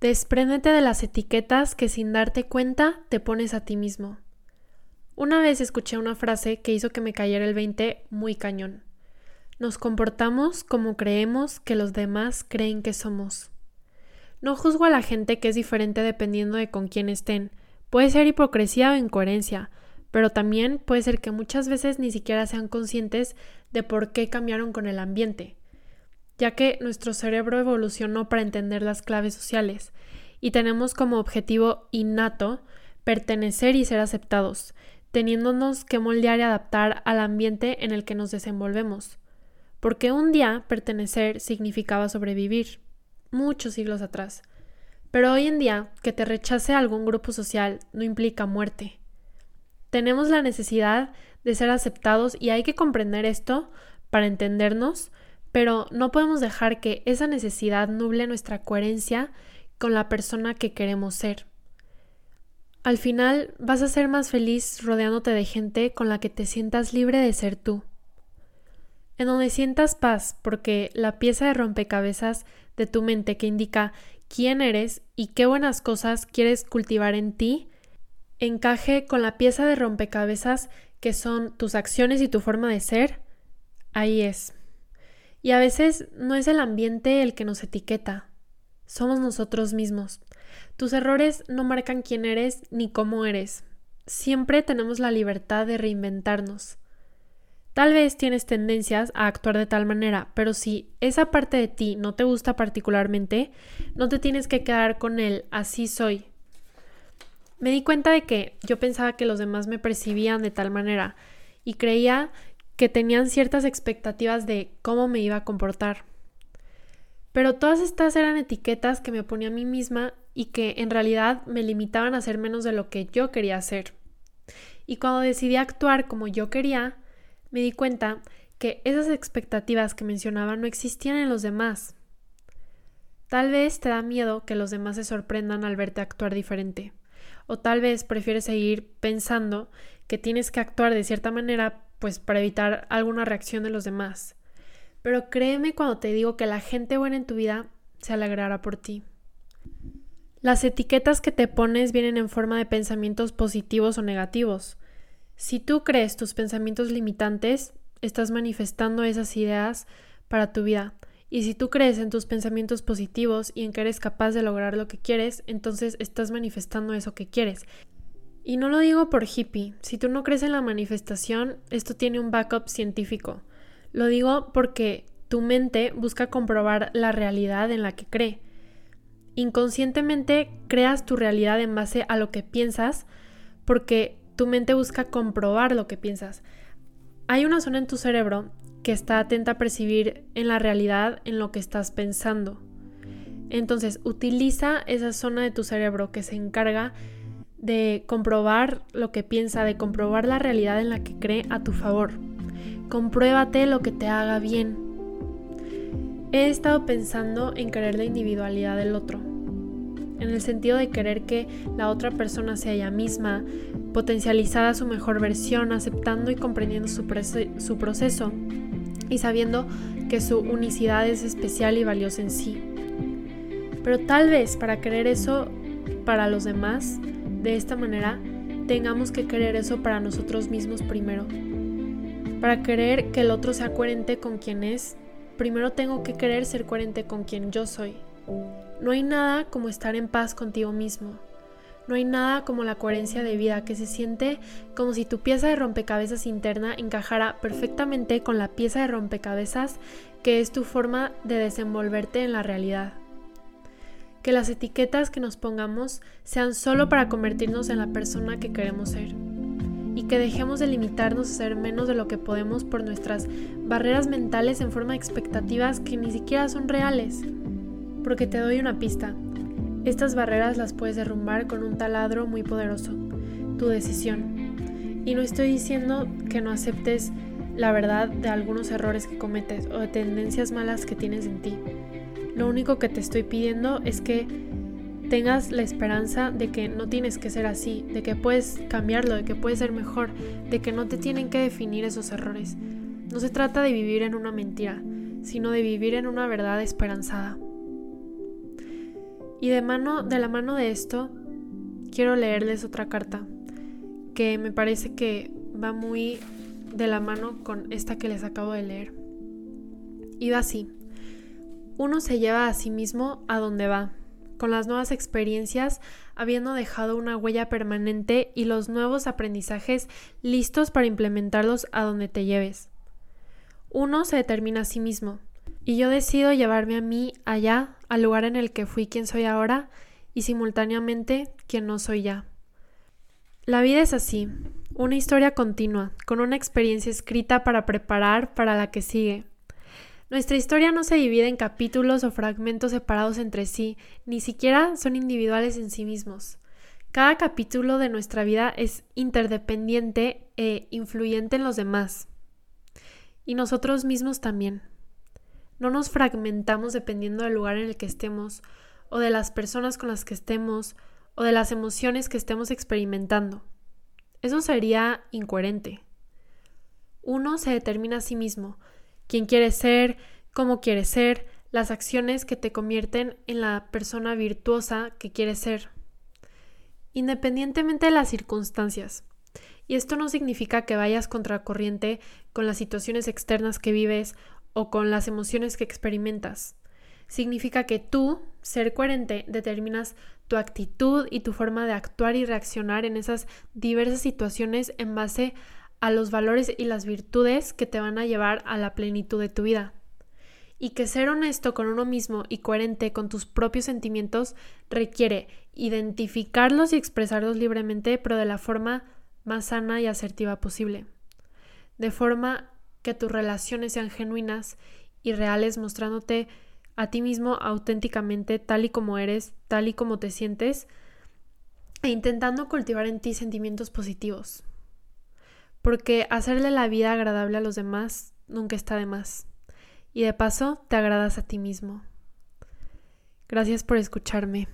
Despréndete de las etiquetas que sin darte cuenta te pones a ti mismo. Una vez escuché una frase que hizo que me cayera el 20 muy cañón. Nos comportamos como creemos que los demás creen que somos. No juzgo a la gente que es diferente dependiendo de con quién estén. Puede ser hipocresía o incoherencia, pero también puede ser que muchas veces ni siquiera sean conscientes de por qué cambiaron con el ambiente ya que nuestro cerebro evolucionó para entender las claves sociales y tenemos como objetivo innato pertenecer y ser aceptados, teniéndonos que moldear y adaptar al ambiente en el que nos desenvolvemos. Porque un día pertenecer significaba sobrevivir, muchos siglos atrás. Pero hoy en día, que te rechace algún grupo social no implica muerte. Tenemos la necesidad de ser aceptados y hay que comprender esto para entendernos, pero no podemos dejar que esa necesidad nuble nuestra coherencia con la persona que queremos ser. Al final vas a ser más feliz rodeándote de gente con la que te sientas libre de ser tú. En donde sientas paz porque la pieza de rompecabezas de tu mente que indica quién eres y qué buenas cosas quieres cultivar en ti, encaje con la pieza de rompecabezas que son tus acciones y tu forma de ser, ahí es. Y a veces no es el ambiente el que nos etiqueta, somos nosotros mismos. Tus errores no marcan quién eres ni cómo eres. Siempre tenemos la libertad de reinventarnos. Tal vez tienes tendencias a actuar de tal manera, pero si esa parte de ti no te gusta particularmente, no te tienes que quedar con él, así soy. Me di cuenta de que yo pensaba que los demás me percibían de tal manera y creía que tenían ciertas expectativas de cómo me iba a comportar. Pero todas estas eran etiquetas que me ponía a mí misma y que en realidad me limitaban a hacer menos de lo que yo quería hacer. Y cuando decidí actuar como yo quería, me di cuenta que esas expectativas que mencionaba no existían en los demás. Tal vez te da miedo que los demás se sorprendan al verte actuar diferente. O tal vez prefieres seguir pensando que tienes que actuar de cierta manera pues para evitar alguna reacción de los demás. Pero créeme cuando te digo que la gente buena en tu vida se alegrará por ti. Las etiquetas que te pones vienen en forma de pensamientos positivos o negativos. Si tú crees tus pensamientos limitantes, estás manifestando esas ideas para tu vida. Y si tú crees en tus pensamientos positivos y en que eres capaz de lograr lo que quieres, entonces estás manifestando eso que quieres. Y no lo digo por hippie. Si tú no crees en la manifestación, esto tiene un backup científico. Lo digo porque tu mente busca comprobar la realidad en la que cree. Inconscientemente creas tu realidad en base a lo que piensas porque tu mente busca comprobar lo que piensas. Hay una zona en tu cerebro que está atenta a percibir en la realidad en lo que estás pensando. Entonces, utiliza esa zona de tu cerebro que se encarga de comprobar lo que piensa, de comprobar la realidad en la que cree a tu favor. Compruébate lo que te haga bien. He estado pensando en querer la individualidad del otro, en el sentido de querer que la otra persona sea ella misma, potencializada su mejor versión, aceptando y comprendiendo su, su proceso y sabiendo que su unicidad es especial y valiosa en sí. Pero tal vez para querer eso para los demás, de esta manera, tengamos que querer eso para nosotros mismos primero. Para querer que el otro sea coherente con quien es, primero tengo que querer ser coherente con quien yo soy. No hay nada como estar en paz contigo mismo. No hay nada como la coherencia de vida que se siente como si tu pieza de rompecabezas interna encajara perfectamente con la pieza de rompecabezas que es tu forma de desenvolverte en la realidad que las etiquetas que nos pongamos sean solo para convertirnos en la persona que queremos ser y que dejemos de limitarnos a ser menos de lo que podemos por nuestras barreras mentales en forma de expectativas que ni siquiera son reales. Porque te doy una pista. Estas barreras las puedes derrumbar con un taladro muy poderoso, tu decisión. Y no estoy diciendo que no aceptes la verdad de algunos errores que cometes o de tendencias malas que tienes en ti. Lo único que te estoy pidiendo es que tengas la esperanza de que no tienes que ser así, de que puedes cambiarlo, de que puedes ser mejor, de que no te tienen que definir esos errores. No se trata de vivir en una mentira, sino de vivir en una verdad esperanzada. Y de mano, de la mano de esto, quiero leerles otra carta que me parece que va muy de la mano con esta que les acabo de leer. Va así. Uno se lleva a sí mismo a donde va, con las nuevas experiencias, habiendo dejado una huella permanente y los nuevos aprendizajes listos para implementarlos a donde te lleves. Uno se determina a sí mismo, y yo decido llevarme a mí allá, al lugar en el que fui quien soy ahora, y simultáneamente quien no soy ya. La vida es así, una historia continua, con una experiencia escrita para preparar para la que sigue. Nuestra historia no se divide en capítulos o fragmentos separados entre sí, ni siquiera son individuales en sí mismos. Cada capítulo de nuestra vida es interdependiente e influyente en los demás. Y nosotros mismos también. No nos fragmentamos dependiendo del lugar en el que estemos, o de las personas con las que estemos, o de las emociones que estemos experimentando. Eso sería incoherente. Uno se determina a sí mismo, quién quieres ser, cómo quieres ser, las acciones que te convierten en la persona virtuosa que quieres ser, independientemente de las circunstancias. Y esto no significa que vayas contracorriente con las situaciones externas que vives o con las emociones que experimentas. Significa que tú, ser coherente, determinas tu actitud y tu forma de actuar y reaccionar en esas diversas situaciones en base a los valores y las virtudes que te van a llevar a la plenitud de tu vida. Y que ser honesto con uno mismo y coherente con tus propios sentimientos requiere identificarlos y expresarlos libremente, pero de la forma más sana y asertiva posible. De forma que tus relaciones sean genuinas y reales, mostrándote a ti mismo auténticamente tal y como eres, tal y como te sientes, e intentando cultivar en ti sentimientos positivos porque hacerle la vida agradable a los demás nunca está de más. Y de paso te agradas a ti mismo. Gracias por escucharme.